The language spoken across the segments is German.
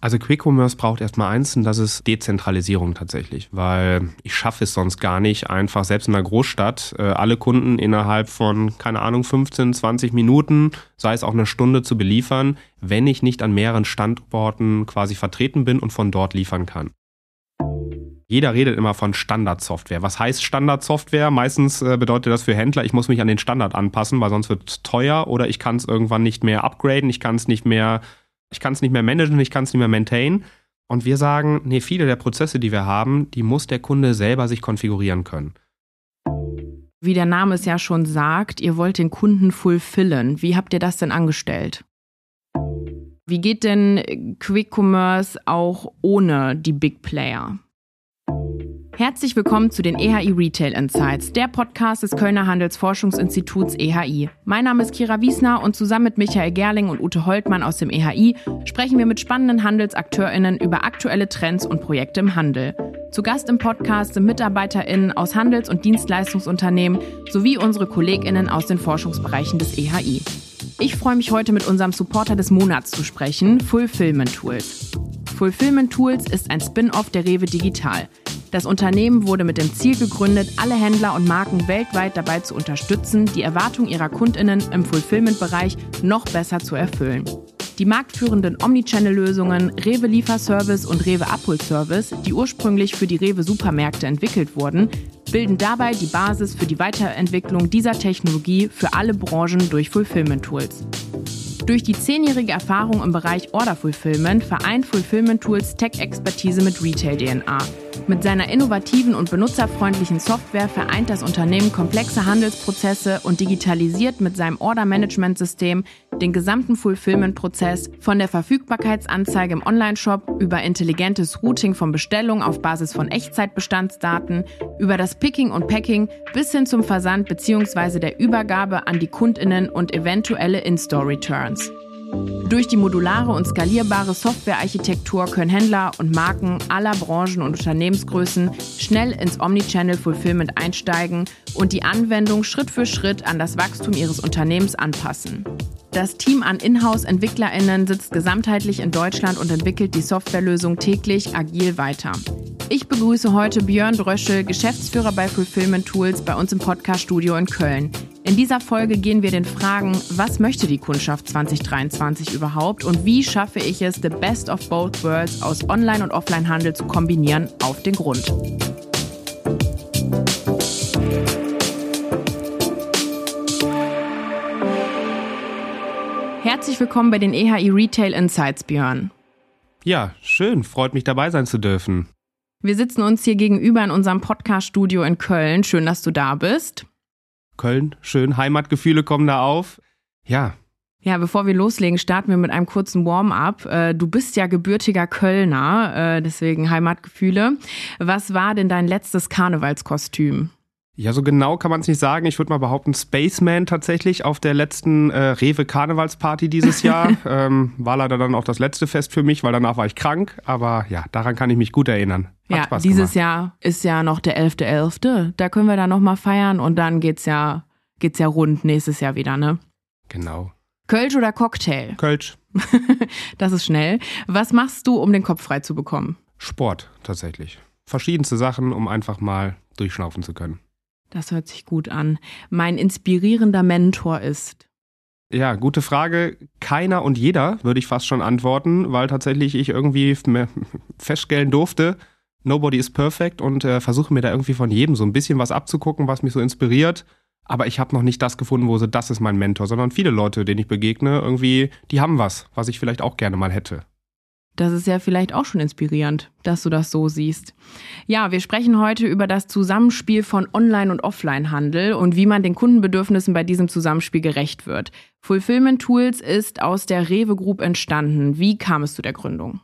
Also Quick Commerce braucht erstmal eins und das ist Dezentralisierung tatsächlich, weil ich schaffe es sonst gar nicht, einfach selbst in einer Großstadt äh, alle Kunden innerhalb von, keine Ahnung, 15, 20 Minuten, sei es auch eine Stunde zu beliefern, wenn ich nicht an mehreren Standorten quasi vertreten bin und von dort liefern kann. Jeder redet immer von Standardsoftware. Was heißt Standardsoftware? Meistens äh, bedeutet das für Händler, ich muss mich an den Standard anpassen, weil sonst wird es teuer oder ich kann es irgendwann nicht mehr upgraden, ich kann es nicht mehr ich kann es nicht mehr managen, ich kann es nicht mehr maintain. Und wir sagen, nee, viele der Prozesse, die wir haben, die muss der Kunde selber sich konfigurieren können. Wie der Name es ja schon sagt, ihr wollt den Kunden fulfillen. Wie habt ihr das denn angestellt? Wie geht denn Quick Commerce auch ohne die Big Player? Herzlich willkommen zu den EHI Retail Insights, der Podcast des Kölner Handelsforschungsinstituts EHI. Mein Name ist Kira Wiesner und zusammen mit Michael Gerling und Ute Holtmann aus dem EHI sprechen wir mit spannenden HandelsakteurInnen über aktuelle Trends und Projekte im Handel. Zu Gast im Podcast sind MitarbeiterInnen aus Handels- und Dienstleistungsunternehmen sowie unsere KollegInnen aus den Forschungsbereichen des EHI. Ich freue mich heute mit unserem Supporter des Monats zu sprechen, Fulfillment Tools. Fulfillment Tools ist ein Spin-off der Rewe Digital. Das Unternehmen wurde mit dem Ziel gegründet, alle Händler und Marken weltweit dabei zu unterstützen, die Erwartungen ihrer Kundinnen im Fulfillment-Bereich noch besser zu erfüllen. Die marktführenden Omnichannel-Lösungen Rewe Lieferservice und Rewe Abholservice, die ursprünglich für die Rewe Supermärkte entwickelt wurden, bilden dabei die Basis für die Weiterentwicklung dieser Technologie für alle Branchen durch Fulfillment Tools. Durch die zehnjährige Erfahrung im Bereich Order Fulfillment vereint Fulfillment Tools Tech-Expertise mit Retail-DNA. Mit seiner innovativen und benutzerfreundlichen Software vereint das Unternehmen komplexe Handelsprozesse und digitalisiert mit seinem Order-Management-System den gesamten Fulfillment-Prozess von der Verfügbarkeitsanzeige im Onlineshop über intelligentes Routing von Bestellungen auf Basis von Echtzeitbestandsdaten, über das Picking und Packing bis hin zum Versand bzw. der Übergabe an die Kundinnen und eventuelle In-Store-Returns. Durch die modulare und skalierbare Softwarearchitektur können Händler und Marken aller Branchen und Unternehmensgrößen schnell ins Omnichannel Fulfillment einsteigen und die Anwendung Schritt für Schritt an das Wachstum ihres Unternehmens anpassen. Das Team an Inhouse-EntwicklerInnen sitzt gesamtheitlich in Deutschland und entwickelt die Softwarelösung täglich agil weiter. Ich begrüße heute Björn Dröschel, Geschäftsführer bei Fulfillment Tools, bei uns im Podcast-Studio in Köln. In dieser Folge gehen wir den Fragen, was möchte die Kundschaft 2023 überhaupt und wie schaffe ich es, the best of both worlds aus Online- und Offline-Handel zu kombinieren, auf den Grund. Herzlich willkommen bei den EHI Retail Insights, Björn. Ja, schön, freut mich dabei sein zu dürfen. Wir sitzen uns hier gegenüber in unserem Podcast-Studio in Köln. Schön, dass du da bist. Köln, schön, Heimatgefühle kommen da auf. Ja. Ja, bevor wir loslegen, starten wir mit einem kurzen Warm-up. Äh, du bist ja gebürtiger Kölner, äh, deswegen Heimatgefühle. Was war denn dein letztes Karnevalskostüm? Ja, so genau kann man es nicht sagen. Ich würde mal behaupten, Spaceman tatsächlich auf der letzten äh, Rewe Karnevalsparty dieses Jahr. ähm, war leider dann auch das letzte Fest für mich, weil danach war ich krank. Aber ja, daran kann ich mich gut erinnern. Hat ja, Spaß dieses gemacht. Jahr ist ja noch der 11.11. .11. Da können wir dann nochmal feiern und dann geht's ja, geht's ja rund nächstes Jahr wieder, ne? Genau. Kölsch oder Cocktail? Kölsch. das ist schnell. Was machst du, um den Kopf frei zu bekommen? Sport, tatsächlich. Verschiedenste Sachen, um einfach mal durchschnaufen zu können. Das hört sich gut an. Mein inspirierender Mentor ist. Ja, gute Frage. Keiner und jeder würde ich fast schon antworten, weil tatsächlich ich irgendwie feststellen durfte, nobody is perfect und äh, versuche mir da irgendwie von jedem so ein bisschen was abzugucken, was mich so inspiriert. Aber ich habe noch nicht das gefunden, wo so, das ist mein Mentor, sondern viele Leute, denen ich begegne, irgendwie, die haben was, was ich vielleicht auch gerne mal hätte. Das ist ja vielleicht auch schon inspirierend, dass du das so siehst. Ja, wir sprechen heute über das Zusammenspiel von Online- und Offline-Handel und wie man den Kundenbedürfnissen bei diesem Zusammenspiel gerecht wird. Fulfillment Tools ist aus der Rewe Group entstanden. Wie kam es zu der Gründung?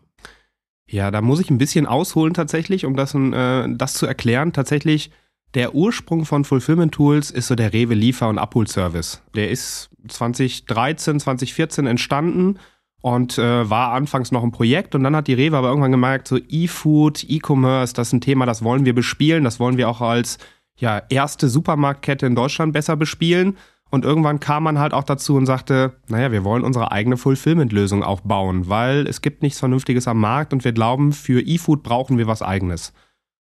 Ja, da muss ich ein bisschen ausholen tatsächlich, um das, äh, das zu erklären. Tatsächlich, der Ursprung von Fulfillment Tools ist so der Rewe Liefer- und Abholservice. Der ist 2013, 2014 entstanden und äh, war anfangs noch ein Projekt und dann hat die Rewe aber irgendwann gemerkt, so E-Food, E-Commerce, das ist ein Thema, das wollen wir bespielen, das wollen wir auch als ja, erste Supermarktkette in Deutschland besser bespielen. Und irgendwann kam man halt auch dazu und sagte, naja, wir wollen unsere eigene Fulfillment-Lösung auch bauen, weil es gibt nichts Vernünftiges am Markt und wir glauben, für E-Food brauchen wir was eigenes.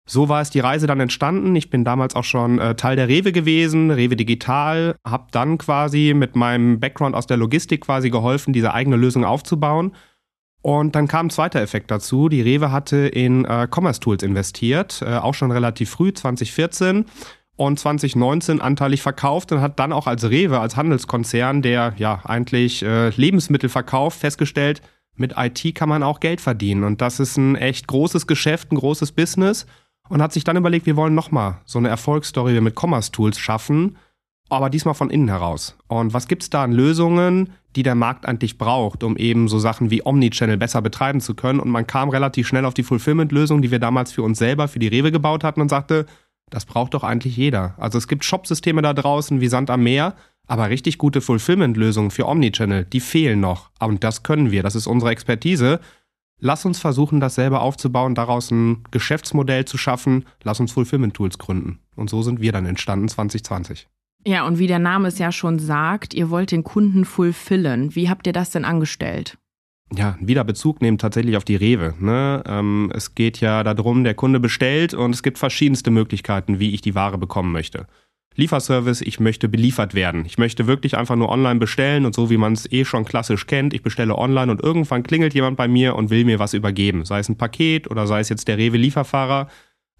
So war es die Reise dann entstanden. Ich bin damals auch schon äh, Teil der Rewe gewesen, Rewe Digital, habe dann quasi mit meinem Background aus der Logistik quasi geholfen, diese eigene Lösung aufzubauen. Und dann kam ein zweiter Effekt dazu. Die Rewe hatte in äh, Commerce Tools investiert, äh, auch schon relativ früh, 2014 und 2019 anteilig verkauft und hat dann auch als Rewe, als Handelskonzern, der ja eigentlich äh, Lebensmittel verkauft, festgestellt, mit IT kann man auch Geld verdienen. Und das ist ein echt großes Geschäft, ein großes Business. Und hat sich dann überlegt, wir wollen nochmal so eine Erfolgsstory mit Commerce Tools schaffen, aber diesmal von innen heraus. Und was gibt es da an Lösungen, die der Markt eigentlich braucht, um eben so Sachen wie Omnichannel besser betreiben zu können? Und man kam relativ schnell auf die Fulfillment-Lösung, die wir damals für uns selber, für die Rewe gebaut hatten und sagte, das braucht doch eigentlich jeder. Also es gibt Shopsysteme da draußen wie Sand am Meer, aber richtig gute Fulfillment-Lösungen für Omnichannel, die fehlen noch. Und das können wir, das ist unsere Expertise. Lass uns versuchen, das selber aufzubauen, daraus ein Geschäftsmodell zu schaffen. Lass uns Fulfillment-Tools gründen. Und so sind wir dann entstanden 2020. Ja, und wie der Name es ja schon sagt, ihr wollt den Kunden fulfillen. Wie habt ihr das denn angestellt? ja, wieder Bezug nehmen tatsächlich auf die Rewe. Ne? Ähm, es geht ja darum, der Kunde bestellt und es gibt verschiedenste Möglichkeiten, wie ich die Ware bekommen möchte. Lieferservice, ich möchte beliefert werden. Ich möchte wirklich einfach nur online bestellen und so wie man es eh schon klassisch kennt, ich bestelle online und irgendwann klingelt jemand bei mir und will mir was übergeben. Sei es ein Paket oder sei es jetzt der Rewe-Lieferfahrer.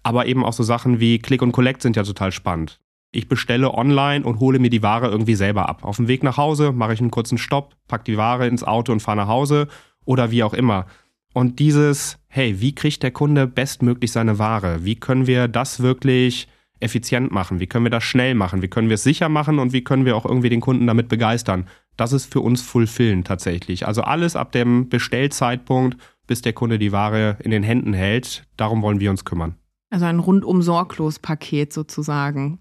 Aber eben auch so Sachen wie Click und Collect sind ja total spannend. Ich bestelle online und hole mir die Ware irgendwie selber ab. Auf dem Weg nach Hause mache ich einen kurzen Stopp, packe die Ware ins Auto und fahre nach Hause oder wie auch immer. Und dieses, hey, wie kriegt der Kunde bestmöglich seine Ware? Wie können wir das wirklich effizient machen? Wie können wir das schnell machen? Wie können wir es sicher machen? Und wie können wir auch irgendwie den Kunden damit begeistern? Das ist für uns Fulfillen tatsächlich. Also alles ab dem Bestellzeitpunkt, bis der Kunde die Ware in den Händen hält. Darum wollen wir uns kümmern. Also ein rundum sorglos Paket sozusagen.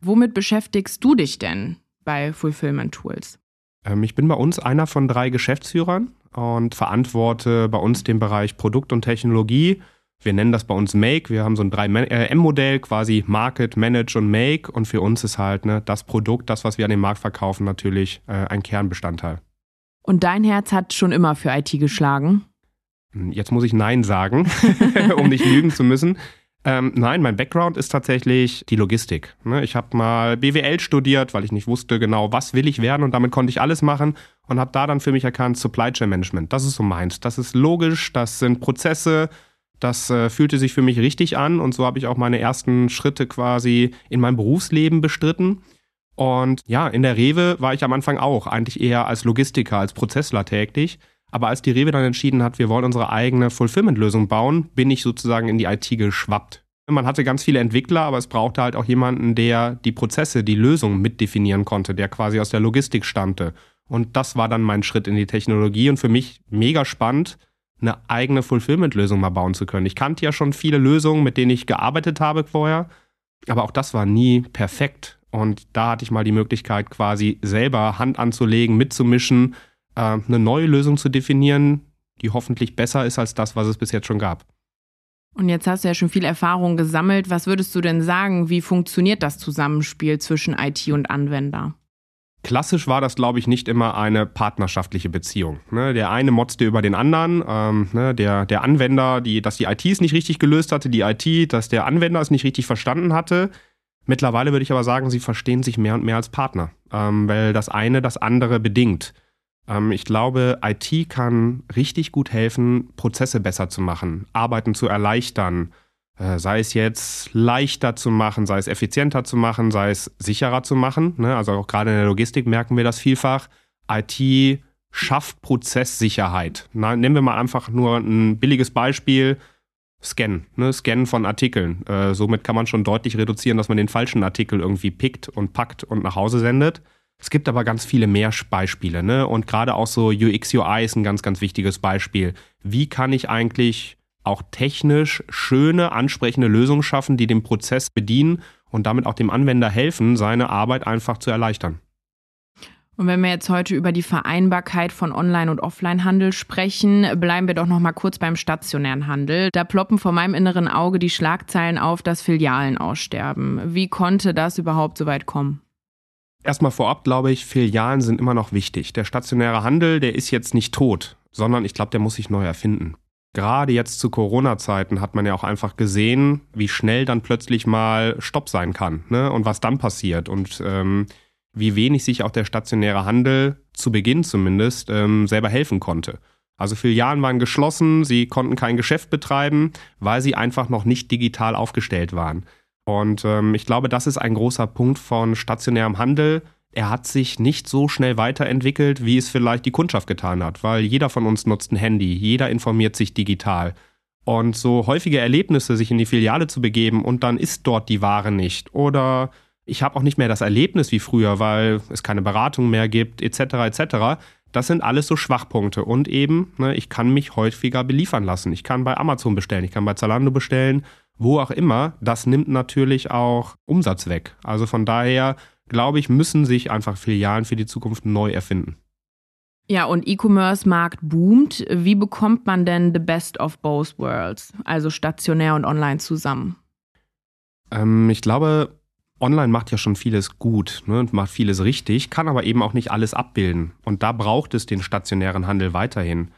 Womit beschäftigst du dich denn bei Fulfillment Tools? Ähm, ich bin bei uns einer von drei Geschäftsführern und verantworte bei uns den Bereich Produkt und Technologie. Wir nennen das bei uns Make. Wir haben so ein 3M-Modell, äh, quasi Market, Manage und Make. Und für uns ist halt ne, das Produkt, das, was wir an den Markt verkaufen, natürlich äh, ein Kernbestandteil. Und dein Herz hat schon immer für IT geschlagen? Hm, jetzt muss ich Nein sagen, um nicht lügen zu müssen. Ähm, nein, mein Background ist tatsächlich die Logistik. Ne? Ich habe mal BWL studiert, weil ich nicht wusste genau, was will ich werden und damit konnte ich alles machen und habe da dann für mich erkannt, Supply Chain Management, das ist so meins. Das ist logisch, das sind Prozesse, das äh, fühlte sich für mich richtig an und so habe ich auch meine ersten Schritte quasi in meinem Berufsleben bestritten. Und ja, in der Rewe war ich am Anfang auch eigentlich eher als Logistiker, als Prozessler tätig. Aber als die Rewe dann entschieden hat, wir wollen unsere eigene Fulfillment-Lösung bauen, bin ich sozusagen in die IT geschwappt. Man hatte ganz viele Entwickler, aber es brauchte halt auch jemanden, der die Prozesse, die Lösung mitdefinieren konnte, der quasi aus der Logistik stammte. Und das war dann mein Schritt in die Technologie und für mich mega spannend, eine eigene Fulfillment-Lösung mal bauen zu können. Ich kannte ja schon viele Lösungen, mit denen ich gearbeitet habe vorher, aber auch das war nie perfekt. Und da hatte ich mal die Möglichkeit, quasi selber Hand anzulegen, mitzumischen, äh, eine neue Lösung zu definieren, die hoffentlich besser ist als das, was es bis jetzt schon gab. Und jetzt hast du ja schon viel Erfahrung gesammelt. Was würdest du denn sagen, wie funktioniert das Zusammenspiel zwischen IT und Anwender? Klassisch war das, glaube ich, nicht immer eine partnerschaftliche Beziehung. Ne? Der eine motzte über den anderen, ähm, ne? der, der Anwender, die, dass die IT es nicht richtig gelöst hatte, die IT, dass der Anwender es nicht richtig verstanden hatte. Mittlerweile würde ich aber sagen, sie verstehen sich mehr und mehr als Partner, ähm, weil das eine das andere bedingt. Ähm, ich glaube, IT kann richtig gut helfen, Prozesse besser zu machen, Arbeiten zu erleichtern, sei es jetzt leichter zu machen, sei es effizienter zu machen, sei es sicherer zu machen. Ne? Also auch gerade in der Logistik merken wir das vielfach. IT schafft Prozesssicherheit. Na, nehmen wir mal einfach nur ein billiges Beispiel. Scan, ne? Scannen von Artikeln. Äh, somit kann man schon deutlich reduzieren, dass man den falschen Artikel irgendwie pickt und packt und nach Hause sendet. Es gibt aber ganz viele mehr Beispiele, ne? Und gerade auch so UX UI ist ein ganz, ganz wichtiges Beispiel. Wie kann ich eigentlich auch technisch schöne, ansprechende Lösungen schaffen, die den Prozess bedienen und damit auch dem Anwender helfen, seine Arbeit einfach zu erleichtern? Und wenn wir jetzt heute über die Vereinbarkeit von Online- und Offline-Handel sprechen, bleiben wir doch noch mal kurz beim stationären Handel. Da ploppen vor meinem inneren Auge die Schlagzeilen auf, dass Filialen aussterben. Wie konnte das überhaupt so weit kommen? Erstmal vorab glaube ich, Filialen sind immer noch wichtig. Der stationäre Handel, der ist jetzt nicht tot, sondern ich glaube, der muss sich neu erfinden. Gerade jetzt zu Corona-Zeiten hat man ja auch einfach gesehen, wie schnell dann plötzlich mal Stopp sein kann ne? und was dann passiert und ähm, wie wenig sich auch der stationäre Handel zu Beginn zumindest ähm, selber helfen konnte. Also Filialen waren geschlossen, sie konnten kein Geschäft betreiben, weil sie einfach noch nicht digital aufgestellt waren. Und ähm, ich glaube, das ist ein großer Punkt von stationärem Handel. Er hat sich nicht so schnell weiterentwickelt, wie es vielleicht die Kundschaft getan hat, weil jeder von uns nutzt ein Handy, jeder informiert sich digital. Und so häufige Erlebnisse, sich in die Filiale zu begeben und dann ist dort die Ware nicht. Oder ich habe auch nicht mehr das Erlebnis wie früher, weil es keine Beratung mehr gibt, etc. etc. Das sind alles so Schwachpunkte. Und eben, ne, ich kann mich häufiger beliefern lassen. Ich kann bei Amazon bestellen, ich kann bei Zalando bestellen wo auch immer, das nimmt natürlich auch Umsatz weg. Also von daher, glaube ich, müssen sich einfach Filialen für die Zukunft neu erfinden. Ja, und E-Commerce-Markt boomt. Wie bekommt man denn the best of both worlds, also stationär und online zusammen? Ähm, ich glaube, online macht ja schon vieles gut ne, und macht vieles richtig, kann aber eben auch nicht alles abbilden. Und da braucht es den stationären Handel weiterhin.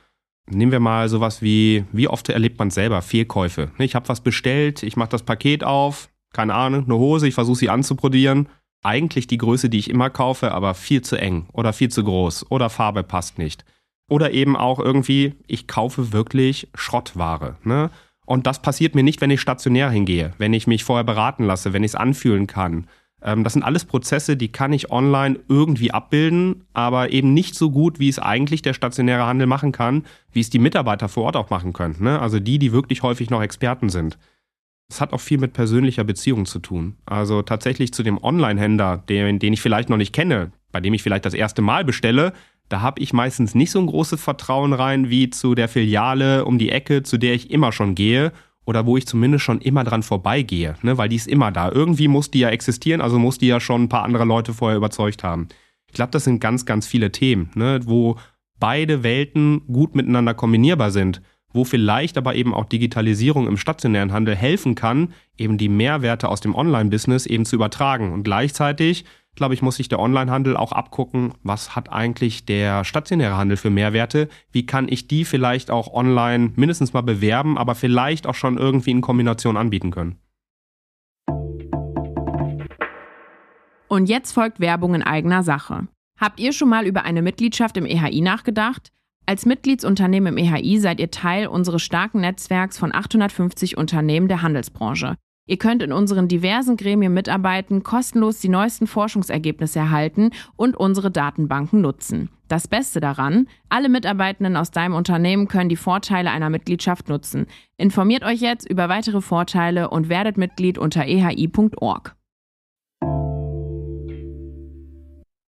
Nehmen wir mal sowas wie, wie oft erlebt man selber Fehlkäufe? Ich habe was bestellt, ich mache das Paket auf, keine Ahnung, eine Hose, ich versuche sie anzuprobieren. Eigentlich die Größe, die ich immer kaufe, aber viel zu eng oder viel zu groß oder Farbe passt nicht. Oder eben auch irgendwie, ich kaufe wirklich Schrottware. Ne? Und das passiert mir nicht, wenn ich stationär hingehe, wenn ich mich vorher beraten lasse, wenn ich es anfühlen kann, ähm, das sind alles Prozesse, die kann ich online irgendwie abbilden, aber eben nicht so gut, wie es eigentlich der stationäre Handel machen kann, wie es die Mitarbeiter vor Ort auch machen können. Ne? Also die, die wirklich häufig noch Experten sind. Das hat auch viel mit persönlicher Beziehung zu tun. Also tatsächlich zu dem Online-Händler, den, den ich vielleicht noch nicht kenne, bei dem ich vielleicht das erste Mal bestelle, da habe ich meistens nicht so ein großes Vertrauen rein wie zu der Filiale um die Ecke, zu der ich immer schon gehe oder wo ich zumindest schon immer dran vorbeigehe, ne? weil die ist immer da. Irgendwie muss die ja existieren, also muss die ja schon ein paar andere Leute vorher überzeugt haben. Ich glaube, das sind ganz, ganz viele Themen, ne? wo beide Welten gut miteinander kombinierbar sind, wo vielleicht aber eben auch Digitalisierung im stationären Handel helfen kann, eben die Mehrwerte aus dem Online-Business eben zu übertragen und gleichzeitig glaube ich, muss sich der Onlinehandel auch abgucken, was hat eigentlich der stationäre Handel für Mehrwerte? Wie kann ich die vielleicht auch online mindestens mal bewerben, aber vielleicht auch schon irgendwie in Kombination anbieten können? Und jetzt folgt Werbung in eigener Sache. Habt ihr schon mal über eine Mitgliedschaft im EHI nachgedacht? Als Mitgliedsunternehmen im EHI seid ihr Teil unseres starken Netzwerks von 850 Unternehmen der Handelsbranche. Ihr könnt in unseren diversen Gremien mitarbeiten, kostenlos die neuesten Forschungsergebnisse erhalten und unsere Datenbanken nutzen. Das Beste daran, alle Mitarbeitenden aus deinem Unternehmen können die Vorteile einer Mitgliedschaft nutzen. Informiert euch jetzt über weitere Vorteile und werdet Mitglied unter ehi.org.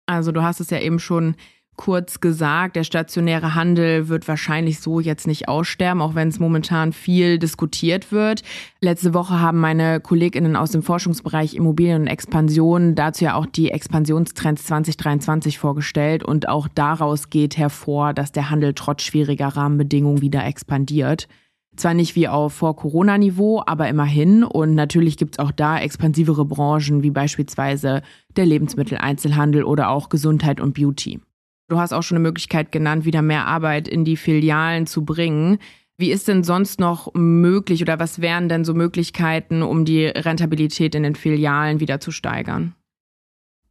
Also du hast es ja eben schon kurz gesagt, der stationäre Handel wird wahrscheinlich so jetzt nicht aussterben, auch wenn es momentan viel diskutiert wird. Letzte Woche haben meine Kolleginnen aus dem Forschungsbereich Immobilien und Expansion dazu ja auch die Expansionstrends 2023 vorgestellt und auch daraus geht hervor, dass der Handel trotz schwieriger Rahmenbedingungen wieder expandiert. Zwar nicht wie auf Vor-Corona-Niveau, aber immerhin. Und natürlich gibt es auch da expansivere Branchen, wie beispielsweise der Lebensmitteleinzelhandel oder auch Gesundheit und Beauty. Du hast auch schon eine Möglichkeit genannt, wieder mehr Arbeit in die Filialen zu bringen. Wie ist denn sonst noch möglich oder was wären denn so Möglichkeiten, um die Rentabilität in den Filialen wieder zu steigern?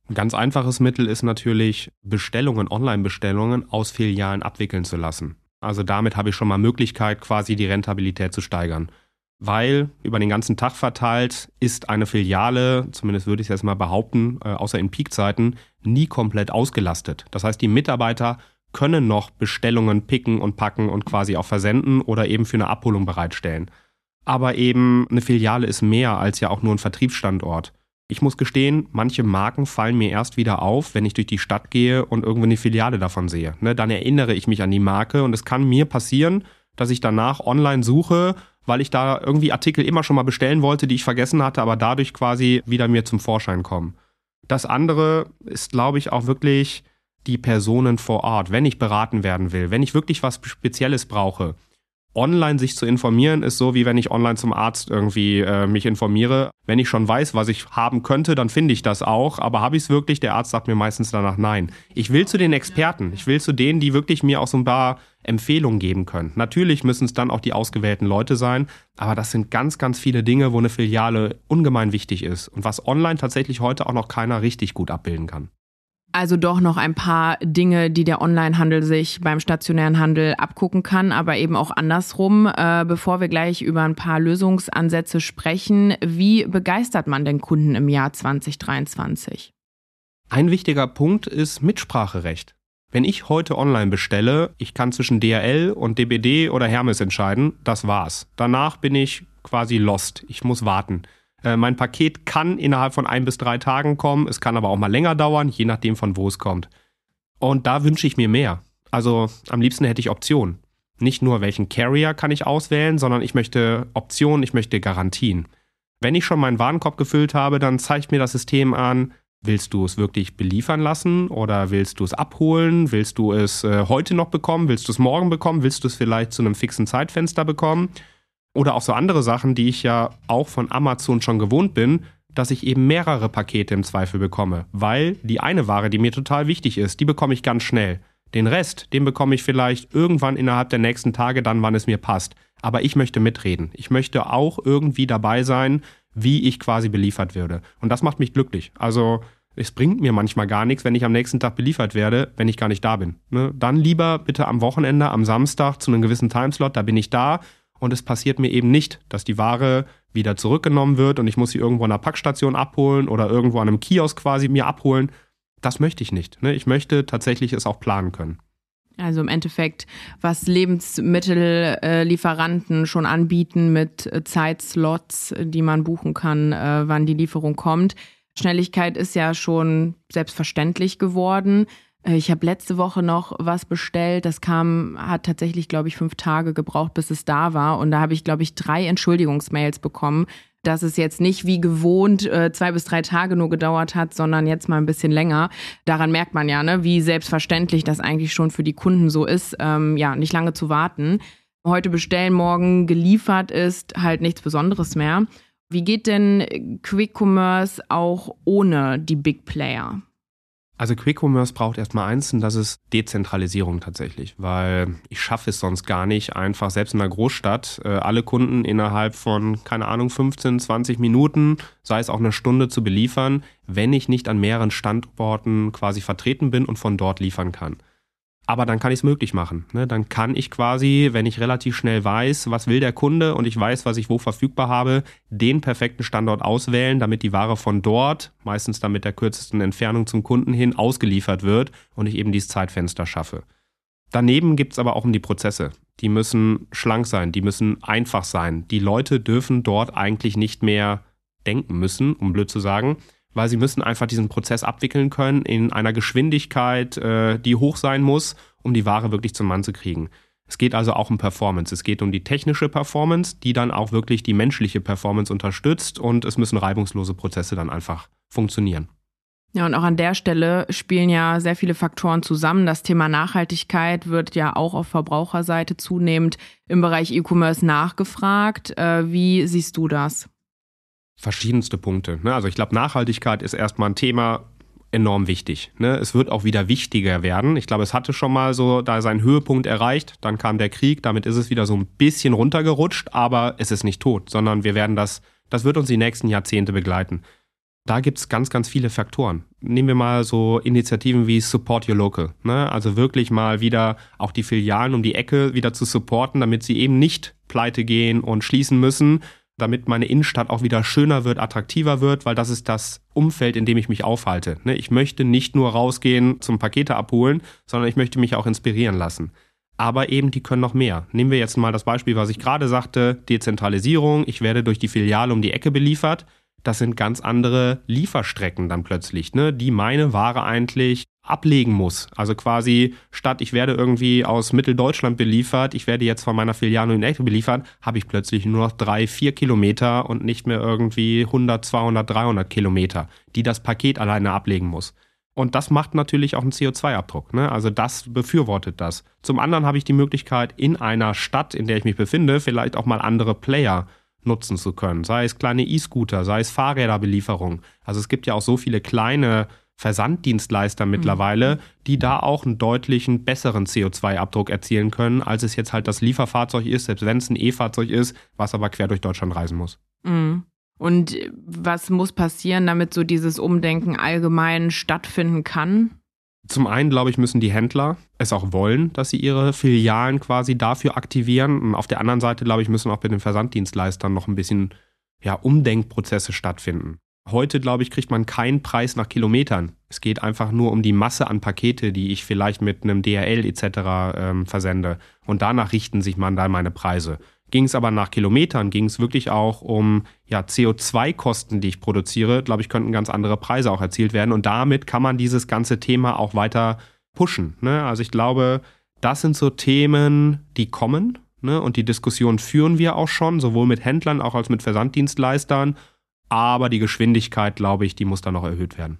Ein ganz einfaches Mittel ist natürlich, Bestellungen, Online-Bestellungen aus Filialen abwickeln zu lassen. Also damit habe ich schon mal Möglichkeit, quasi die Rentabilität zu steigern weil über den ganzen Tag verteilt ist eine Filiale, zumindest würde ich es jetzt mal behaupten, äh, außer in Peakzeiten, nie komplett ausgelastet. Das heißt, die Mitarbeiter können noch Bestellungen picken und packen und quasi auch versenden oder eben für eine Abholung bereitstellen. Aber eben eine Filiale ist mehr als ja auch nur ein Vertriebsstandort. Ich muss gestehen, manche Marken fallen mir erst wieder auf, wenn ich durch die Stadt gehe und irgendwo eine Filiale davon sehe. Ne, dann erinnere ich mich an die Marke und es kann mir passieren, dass ich danach online suche weil ich da irgendwie Artikel immer schon mal bestellen wollte, die ich vergessen hatte, aber dadurch quasi wieder mir zum Vorschein kommen. Das andere ist, glaube ich, auch wirklich die Personen vor Ort. Wenn ich beraten werden will, wenn ich wirklich was Spezielles brauche, online sich zu informieren ist so, wie wenn ich online zum Arzt irgendwie äh, mich informiere. Wenn ich schon weiß, was ich haben könnte, dann finde ich das auch. Aber habe ich es wirklich? Der Arzt sagt mir meistens danach nein. Ich will zu den Experten. Ich will zu denen, die wirklich mir auch so ein paar Empfehlungen geben können. Natürlich müssen es dann auch die ausgewählten Leute sein, aber das sind ganz, ganz viele Dinge, wo eine Filiale ungemein wichtig ist und was online tatsächlich heute auch noch keiner richtig gut abbilden kann. Also doch noch ein paar Dinge, die der Onlinehandel sich beim stationären Handel abgucken kann, aber eben auch andersrum. Äh, bevor wir gleich über ein paar Lösungsansätze sprechen, wie begeistert man den Kunden im Jahr 2023? Ein wichtiger Punkt ist Mitspracherecht. Wenn ich heute online bestelle, ich kann zwischen DRL und DBD oder Hermes entscheiden, das war's. Danach bin ich quasi lost. Ich muss warten. Äh, mein Paket kann innerhalb von ein bis drei Tagen kommen. Es kann aber auch mal länger dauern, je nachdem von wo es kommt. Und da wünsche ich mir mehr. Also am liebsten hätte ich Optionen. Nicht nur welchen Carrier kann ich auswählen, sondern ich möchte Optionen, ich möchte Garantien. Wenn ich schon meinen Warenkorb gefüllt habe, dann zeigt mir das System an, willst du es wirklich beliefern lassen oder willst du es abholen? Willst du es äh, heute noch bekommen? Willst du es morgen bekommen? Willst du es vielleicht zu einem fixen Zeitfenster bekommen? Oder auch so andere Sachen, die ich ja auch von Amazon schon gewohnt bin, dass ich eben mehrere Pakete im Zweifel bekomme. Weil die eine Ware, die mir total wichtig ist, die bekomme ich ganz schnell. Den Rest, den bekomme ich vielleicht irgendwann innerhalb der nächsten Tage, dann, wann es mir passt. Aber ich möchte mitreden. Ich möchte auch irgendwie dabei sein, wie ich quasi beliefert werde. Und das macht mich glücklich. Also es bringt mir manchmal gar nichts, wenn ich am nächsten Tag beliefert werde, wenn ich gar nicht da bin. Ne? Dann lieber bitte am Wochenende, am Samstag zu einem gewissen Timeslot, da bin ich da und es passiert mir eben nicht, dass die Ware wieder zurückgenommen wird und ich muss sie irgendwo an der Packstation abholen oder irgendwo an einem Kiosk quasi mir abholen. Das möchte ich nicht. Ne? Ich möchte tatsächlich es auch planen können. Also im Endeffekt, was Lebensmittellieferanten schon anbieten mit äh, Zeitslots, die man buchen kann, äh, wann die Lieferung kommt. Schnelligkeit ist ja schon selbstverständlich geworden. Äh, ich habe letzte Woche noch was bestellt. Das kam, hat tatsächlich, glaube ich, fünf Tage gebraucht, bis es da war. Und da habe ich, glaube ich, drei Entschuldigungsmails bekommen, dass es jetzt nicht wie gewohnt äh, zwei bis drei Tage nur gedauert hat, sondern jetzt mal ein bisschen länger. Daran merkt man ja, ne, wie selbstverständlich das eigentlich schon für die Kunden so ist, ähm, ja, nicht lange zu warten. Heute bestellen, morgen geliefert ist halt nichts Besonderes mehr. Wie geht denn Quick Commerce auch ohne die Big Player? Also Quick Commerce braucht erstmal eins und das ist Dezentralisierung tatsächlich, weil ich schaffe es sonst gar nicht, einfach selbst in einer Großstadt äh, alle Kunden innerhalb von, keine Ahnung, 15, 20 Minuten, sei es auch eine Stunde zu beliefern, wenn ich nicht an mehreren Standorten quasi vertreten bin und von dort liefern kann. Aber dann kann ich es möglich machen. Ne? Dann kann ich quasi, wenn ich relativ schnell weiß, was will der Kunde und ich weiß, was ich wo verfügbar habe, den perfekten Standort auswählen, damit die Ware von dort, meistens dann mit der kürzesten Entfernung zum Kunden hin, ausgeliefert wird und ich eben dieses Zeitfenster schaffe. Daneben gibt es aber auch um die Prozesse. Die müssen schlank sein, die müssen einfach sein. Die Leute dürfen dort eigentlich nicht mehr denken müssen, um blöd zu sagen, weil sie müssen einfach diesen Prozess abwickeln können in einer Geschwindigkeit, äh, die hoch sein muss, um die Ware wirklich zum Mann zu kriegen. Es geht also auch um Performance. Es geht um die technische Performance, die dann auch wirklich die menschliche Performance unterstützt und es müssen reibungslose Prozesse dann einfach funktionieren. Ja, und auch an der Stelle spielen ja sehr viele Faktoren zusammen. Das Thema Nachhaltigkeit wird ja auch auf Verbraucherseite zunehmend im Bereich E-Commerce nachgefragt. Äh, wie siehst du das? Verschiedenste Punkte. Ne? Also ich glaube, Nachhaltigkeit ist erstmal ein Thema enorm wichtig. Ne? Es wird auch wieder wichtiger werden. Ich glaube, es hatte schon mal so da seinen Höhepunkt erreicht. Dann kam der Krieg, damit ist es wieder so ein bisschen runtergerutscht, aber es ist nicht tot, sondern wir werden das, das wird uns die nächsten Jahrzehnte begleiten. Da gibt es ganz, ganz viele Faktoren. Nehmen wir mal so Initiativen wie Support Your Local. Ne? Also wirklich mal wieder auch die Filialen um die Ecke wieder zu supporten, damit sie eben nicht pleite gehen und schließen müssen, damit meine Innenstadt auch wieder schöner wird, attraktiver wird, weil das ist das Umfeld, in dem ich mich aufhalte. Ne, ich möchte nicht nur rausgehen zum Pakete abholen, sondern ich möchte mich auch inspirieren lassen. Aber eben, die können noch mehr. Nehmen wir jetzt mal das Beispiel, was ich gerade sagte, Dezentralisierung. Ich werde durch die Filiale um die Ecke beliefert das sind ganz andere Lieferstrecken dann plötzlich, ne, die meine Ware eigentlich ablegen muss. Also quasi statt ich werde irgendwie aus Mitteldeutschland beliefert, ich werde jetzt von meiner Filiale in Ecke beliefert, habe ich plötzlich nur noch drei, vier Kilometer und nicht mehr irgendwie 100, 200, 300 Kilometer, die das Paket alleine ablegen muss. Und das macht natürlich auch einen CO2-Abdruck. Ne? Also das befürwortet das. Zum anderen habe ich die Möglichkeit, in einer Stadt, in der ich mich befinde, vielleicht auch mal andere Player nutzen zu können. Sei es kleine E-Scooter, sei es Fahrräderbelieferung. Also es gibt ja auch so viele kleine Versanddienstleister mittlerweile, mhm. die da auch einen deutlichen besseren CO2-Abdruck erzielen können, als es jetzt halt das Lieferfahrzeug ist, selbst wenn es ein E-Fahrzeug ist, was aber quer durch Deutschland reisen muss. Mhm. Und was muss passieren, damit so dieses Umdenken allgemein stattfinden kann? Zum einen, glaube ich, müssen die Händler es auch wollen, dass sie ihre Filialen quasi dafür aktivieren. Und auf der anderen Seite, glaube ich, müssen auch bei den Versanddienstleistern noch ein bisschen ja, Umdenkprozesse stattfinden. Heute, glaube ich, kriegt man keinen Preis nach Kilometern. Es geht einfach nur um die Masse an Pakete, die ich vielleicht mit einem DRL etc. Ähm, versende. Und danach richten sich man dann meine Preise. Ging es aber nach Kilometern, ging es wirklich auch um ja, CO2-Kosten, die ich produziere. Glaube ich, könnten ganz andere Preise auch erzielt werden. Und damit kann man dieses ganze Thema auch weiter pushen. Ne? Also ich glaube, das sind so Themen, die kommen. Ne? Und die Diskussion führen wir auch schon, sowohl mit Händlern auch als mit Versanddienstleistern. Aber die Geschwindigkeit, glaube ich, die muss dann noch erhöht werden.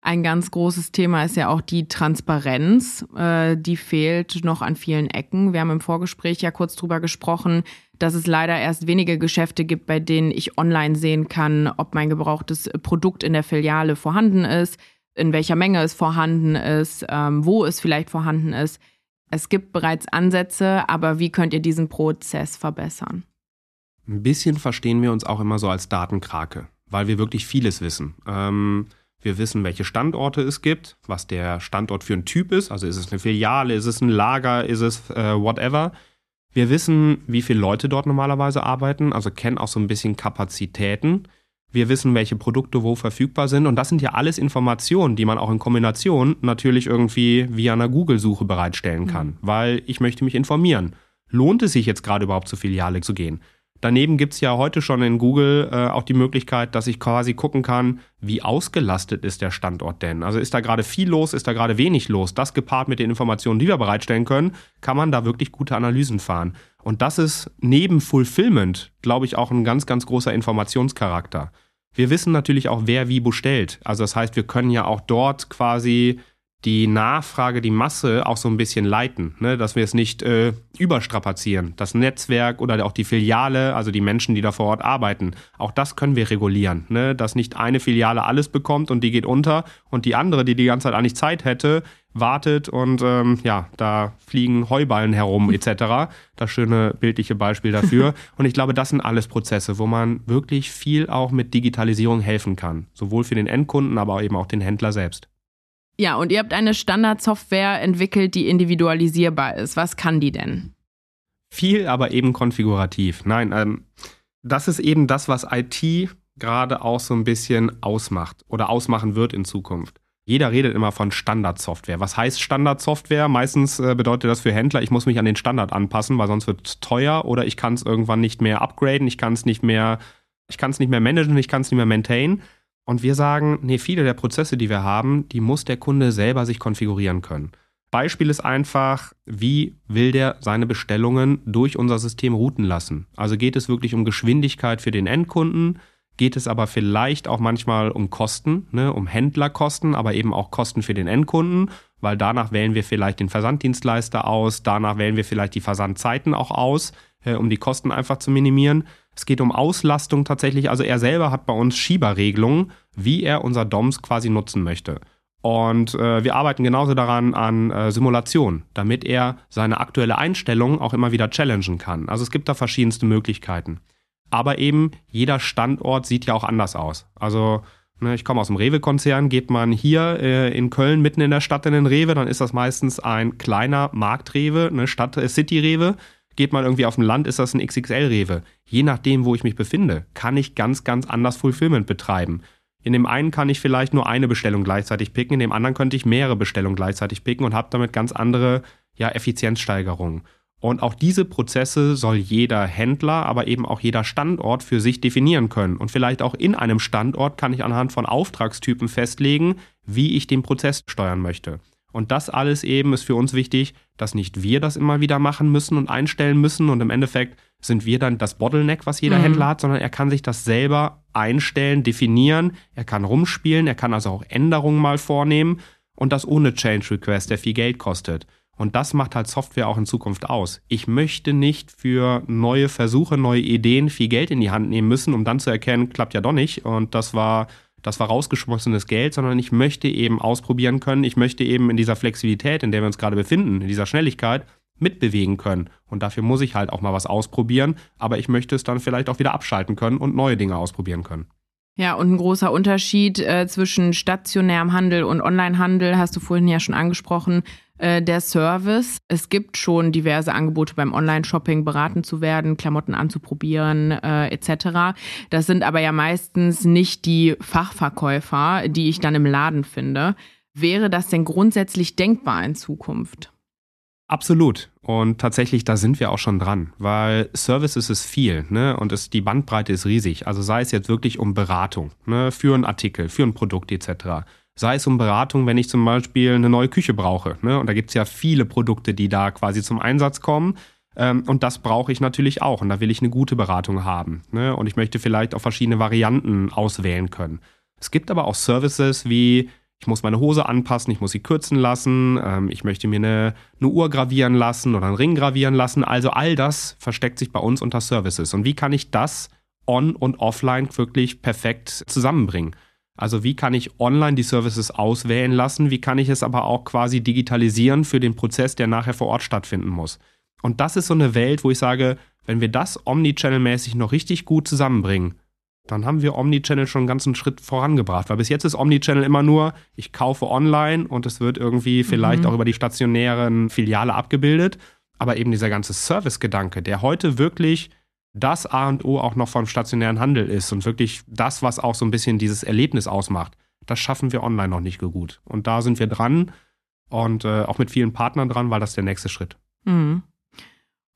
Ein ganz großes Thema ist ja auch die Transparenz. Äh, die fehlt noch an vielen Ecken. Wir haben im Vorgespräch ja kurz drüber gesprochen, dass es leider erst wenige Geschäfte gibt, bei denen ich online sehen kann, ob mein gebrauchtes Produkt in der Filiale vorhanden ist, in welcher Menge es vorhanden ist, ähm, wo es vielleicht vorhanden ist. Es gibt bereits Ansätze, aber wie könnt ihr diesen Prozess verbessern? Ein bisschen verstehen wir uns auch immer so als Datenkrake, weil wir wirklich vieles wissen. Ähm, wir wissen, welche Standorte es gibt, was der Standort für ein Typ ist. Also ist es eine Filiale, ist es ein Lager, ist es äh, whatever. Wir wissen, wie viele Leute dort normalerweise arbeiten, also kennen auch so ein bisschen Kapazitäten. Wir wissen, welche Produkte wo verfügbar sind. Und das sind ja alles Informationen, die man auch in Kombination natürlich irgendwie via einer Google-Suche bereitstellen kann. Mhm. Weil ich möchte mich informieren. Lohnt es sich jetzt gerade überhaupt zur Filiale zu gehen? Daneben gibt es ja heute schon in Google äh, auch die Möglichkeit, dass ich quasi gucken kann, wie ausgelastet ist der Standort denn. Also ist da gerade viel los, ist da gerade wenig los. Das gepaart mit den Informationen, die wir bereitstellen können, kann man da wirklich gute Analysen fahren. Und das ist neben Fulfillment, glaube ich, auch ein ganz, ganz großer Informationscharakter. Wir wissen natürlich auch, wer wie bestellt. Also das heißt, wir können ja auch dort quasi die Nachfrage, die Masse auch so ein bisschen leiten, ne? dass wir es nicht äh, überstrapazieren. Das Netzwerk oder auch die Filiale, also die Menschen, die da vor Ort arbeiten, auch das können wir regulieren, ne? dass nicht eine Filiale alles bekommt und die geht unter und die andere, die die ganze Zeit eigentlich Zeit hätte, wartet und ähm, ja, da fliegen Heuballen herum etc. Das schöne bildliche Beispiel dafür. und ich glaube, das sind alles Prozesse, wo man wirklich viel auch mit Digitalisierung helfen kann, sowohl für den Endkunden, aber eben auch den Händler selbst. Ja, und ihr habt eine Standardsoftware entwickelt, die individualisierbar ist. Was kann die denn? Viel, aber eben konfigurativ. Nein, ähm, das ist eben das, was IT gerade auch so ein bisschen ausmacht oder ausmachen wird in Zukunft. Jeder redet immer von Standardsoftware. Was heißt Standardsoftware? Meistens äh, bedeutet das für Händler, ich muss mich an den Standard anpassen, weil sonst wird es teuer oder ich kann es irgendwann nicht mehr upgraden, ich kann es nicht mehr, ich kann es nicht mehr managen, ich kann es nicht mehr maintainen. Und wir sagen, nee, viele der Prozesse, die wir haben, die muss der Kunde selber sich konfigurieren können. Beispiel ist einfach, wie will der seine Bestellungen durch unser System routen lassen? Also geht es wirklich um Geschwindigkeit für den Endkunden? Geht es aber vielleicht auch manchmal um Kosten, ne, um Händlerkosten, aber eben auch Kosten für den Endkunden, weil danach wählen wir vielleicht den Versanddienstleister aus, danach wählen wir vielleicht die Versandzeiten auch aus, äh, um die Kosten einfach zu minimieren. Es geht um Auslastung tatsächlich. Also er selber hat bei uns Schieberregelungen, wie er unser DOMS quasi nutzen möchte. Und äh, wir arbeiten genauso daran an äh, Simulation, damit er seine aktuelle Einstellung auch immer wieder challengen kann. Also es gibt da verschiedenste Möglichkeiten. Aber eben jeder Standort sieht ja auch anders aus. Also ne, ich komme aus dem Rewe-Konzern, geht man hier äh, in Köln mitten in der Stadt in den Rewe, dann ist das meistens ein kleiner Marktrewe, eine Stadt äh, geht man irgendwie auf dem Land, ist das ein XXL-Rewe. Je nachdem, wo ich mich befinde, kann ich ganz, ganz anders Fulfillment betreiben. In dem einen kann ich vielleicht nur eine Bestellung gleichzeitig picken, in dem anderen könnte ich mehrere Bestellungen gleichzeitig picken und habe damit ganz andere ja, Effizienzsteigerungen. Und auch diese Prozesse soll jeder Händler, aber eben auch jeder Standort für sich definieren können. Und vielleicht auch in einem Standort kann ich anhand von Auftragstypen festlegen, wie ich den Prozess steuern möchte. Und das alles eben ist für uns wichtig, dass nicht wir das immer wieder machen müssen und einstellen müssen und im Endeffekt sind wir dann das Bottleneck, was jeder mhm. Händler hat, sondern er kann sich das selber einstellen, definieren, er kann rumspielen, er kann also auch Änderungen mal vornehmen und das ohne Change Request, der viel Geld kostet. Und das macht halt Software auch in Zukunft aus. Ich möchte nicht für neue Versuche, neue Ideen viel Geld in die Hand nehmen müssen, um dann zu erkennen, klappt ja doch nicht. Und das war, das war rausgeschmossenes Geld, sondern ich möchte eben ausprobieren können. Ich möchte eben in dieser Flexibilität, in der wir uns gerade befinden, in dieser Schnelligkeit, mitbewegen können. Und dafür muss ich halt auch mal was ausprobieren. Aber ich möchte es dann vielleicht auch wieder abschalten können und neue Dinge ausprobieren können. Ja, und ein großer Unterschied äh, zwischen stationärem Handel und Onlinehandel hast du vorhin ja schon angesprochen. Äh, der Service. Es gibt schon diverse Angebote beim Online-Shopping, beraten zu werden, Klamotten anzuprobieren, äh, etc. Das sind aber ja meistens nicht die Fachverkäufer, die ich dann im Laden finde. Wäre das denn grundsätzlich denkbar in Zukunft? Absolut. Und tatsächlich, da sind wir auch schon dran, weil Services ist viel ne? und es, die Bandbreite ist riesig. Also sei es jetzt wirklich um Beratung ne? für einen Artikel, für ein Produkt etc. Sei es um Beratung, wenn ich zum Beispiel eine neue Küche brauche. Ne? Und da gibt es ja viele Produkte, die da quasi zum Einsatz kommen. Ähm, und das brauche ich natürlich auch. Und da will ich eine gute Beratung haben. Ne? Und ich möchte vielleicht auch verschiedene Varianten auswählen können. Es gibt aber auch Services wie ich muss meine Hose anpassen, ich muss sie kürzen lassen, ähm, ich möchte mir eine, eine Uhr gravieren lassen oder einen Ring gravieren lassen. Also all das versteckt sich bei uns unter Services. Und wie kann ich das on und offline wirklich perfekt zusammenbringen? Also wie kann ich online die Services auswählen lassen? Wie kann ich es aber auch quasi digitalisieren für den Prozess, der nachher vor Ort stattfinden muss? Und das ist so eine Welt, wo ich sage, wenn wir das omnichannel-mäßig noch richtig gut zusammenbringen, dann haben wir Omnichannel schon einen ganzen Schritt vorangebracht. Weil bis jetzt ist Omnichannel immer nur, ich kaufe online und es wird irgendwie vielleicht mhm. auch über die stationären Filiale abgebildet. Aber eben dieser ganze Service-Gedanke, der heute wirklich das A und O auch noch vom stationären Handel ist und wirklich das, was auch so ein bisschen dieses Erlebnis ausmacht, das schaffen wir online noch nicht so gut. Und da sind wir dran und äh, auch mit vielen Partnern dran, weil das der nächste Schritt. Mhm.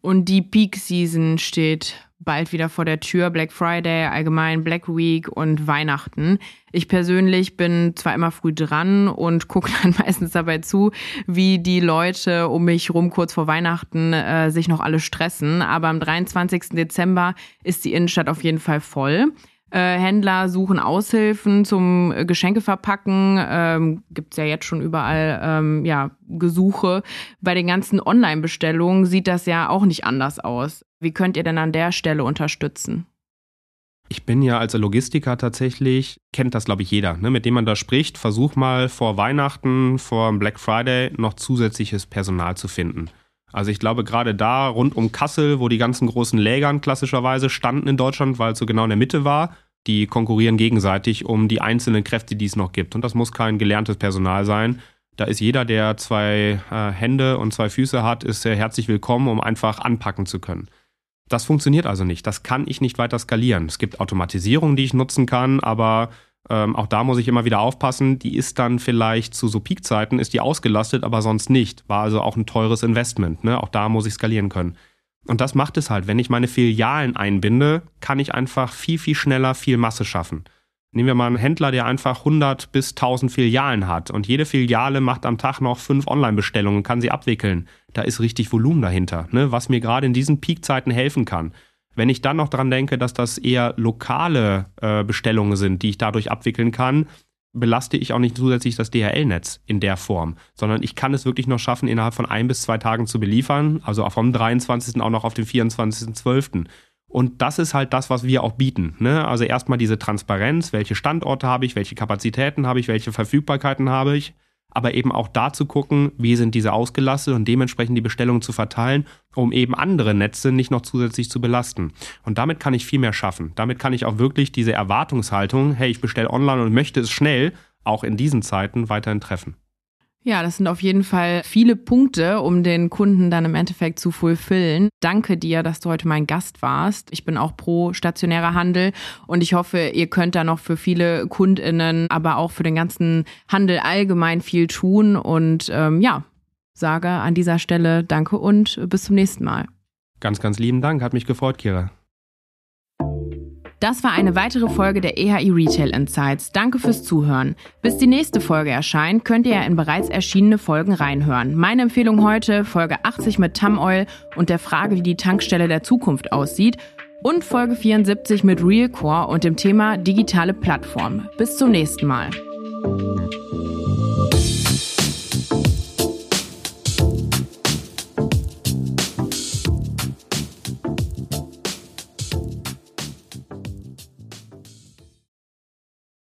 Und die Peak Season steht bald wieder vor der Tür. Black Friday, allgemein Black Week und Weihnachten. Ich persönlich bin zwar immer früh dran und gucke dann meistens dabei zu, wie die Leute um mich rum kurz vor Weihnachten äh, sich noch alle stressen. Aber am 23. Dezember ist die Innenstadt auf jeden Fall voll. Äh, Händler suchen Aushilfen zum äh, Geschenke verpacken. Ähm, Gibt es ja jetzt schon überall ähm, ja, Gesuche. Bei den ganzen Online-Bestellungen sieht das ja auch nicht anders aus. Wie könnt ihr denn an der Stelle unterstützen? Ich bin ja als Logistiker tatsächlich, kennt das glaube ich jeder, ne, mit dem man da spricht, versuch mal vor Weihnachten, vor Black Friday noch zusätzliches Personal zu finden. Also ich glaube gerade da rund um Kassel, wo die ganzen großen Lägern klassischerweise standen in Deutschland, weil es so genau in der Mitte war, die konkurrieren gegenseitig um die einzelnen Kräfte, die es noch gibt. Und das muss kein gelerntes Personal sein. Da ist jeder, der zwei äh, Hände und zwei Füße hat, ist sehr herzlich willkommen, um einfach anpacken zu können. Das funktioniert also nicht. Das kann ich nicht weiter skalieren. Es gibt Automatisierung, die ich nutzen kann, aber ähm, auch da muss ich immer wieder aufpassen. Die ist dann vielleicht zu so Peakzeiten, ist die ausgelastet, aber sonst nicht. War also auch ein teures Investment. Ne? Auch da muss ich skalieren können. Und das macht es halt. Wenn ich meine Filialen einbinde, kann ich einfach viel, viel schneller viel Masse schaffen. Nehmen wir mal einen Händler, der einfach 100 bis 1000 Filialen hat und jede Filiale macht am Tag noch fünf Online-Bestellungen, kann sie abwickeln. Da ist richtig Volumen dahinter, ne? was mir gerade in diesen Peakzeiten helfen kann. Wenn ich dann noch dran denke, dass das eher lokale äh, Bestellungen sind, die ich dadurch abwickeln kann, belaste ich auch nicht zusätzlich das DHL-Netz in der Form, sondern ich kann es wirklich noch schaffen, innerhalb von ein bis zwei Tagen zu beliefern, also vom 23. auch noch auf den 24.12. Und das ist halt das, was wir auch bieten. Ne? Also erstmal diese Transparenz, welche Standorte habe ich, welche Kapazitäten habe ich, welche Verfügbarkeiten habe ich, aber eben auch da zu gucken, wie sind diese ausgelastet und dementsprechend die Bestellungen zu verteilen, um eben andere Netze nicht noch zusätzlich zu belasten. Und damit kann ich viel mehr schaffen. Damit kann ich auch wirklich diese Erwartungshaltung, hey, ich bestelle online und möchte es schnell, auch in diesen Zeiten weiterhin treffen. Ja, das sind auf jeden Fall viele Punkte, um den Kunden dann im Endeffekt zu fulfillen. Danke dir, dass du heute mein Gast warst. Ich bin auch pro stationärer Handel und ich hoffe, ihr könnt da noch für viele Kundinnen, aber auch für den ganzen Handel allgemein viel tun. Und ähm, ja, sage an dieser Stelle Danke und bis zum nächsten Mal. Ganz, ganz lieben Dank. Hat mich gefreut, Kira. Das war eine weitere Folge der EHI Retail Insights. Danke fürs Zuhören. Bis die nächste Folge erscheint, könnt ihr ja in bereits erschienene Folgen reinhören. Meine Empfehlung heute, Folge 80 mit Tam Oil und der Frage, wie die Tankstelle der Zukunft aussieht. und Folge 74 mit Realcore und dem Thema digitale Plattform. Bis zum nächsten Mal.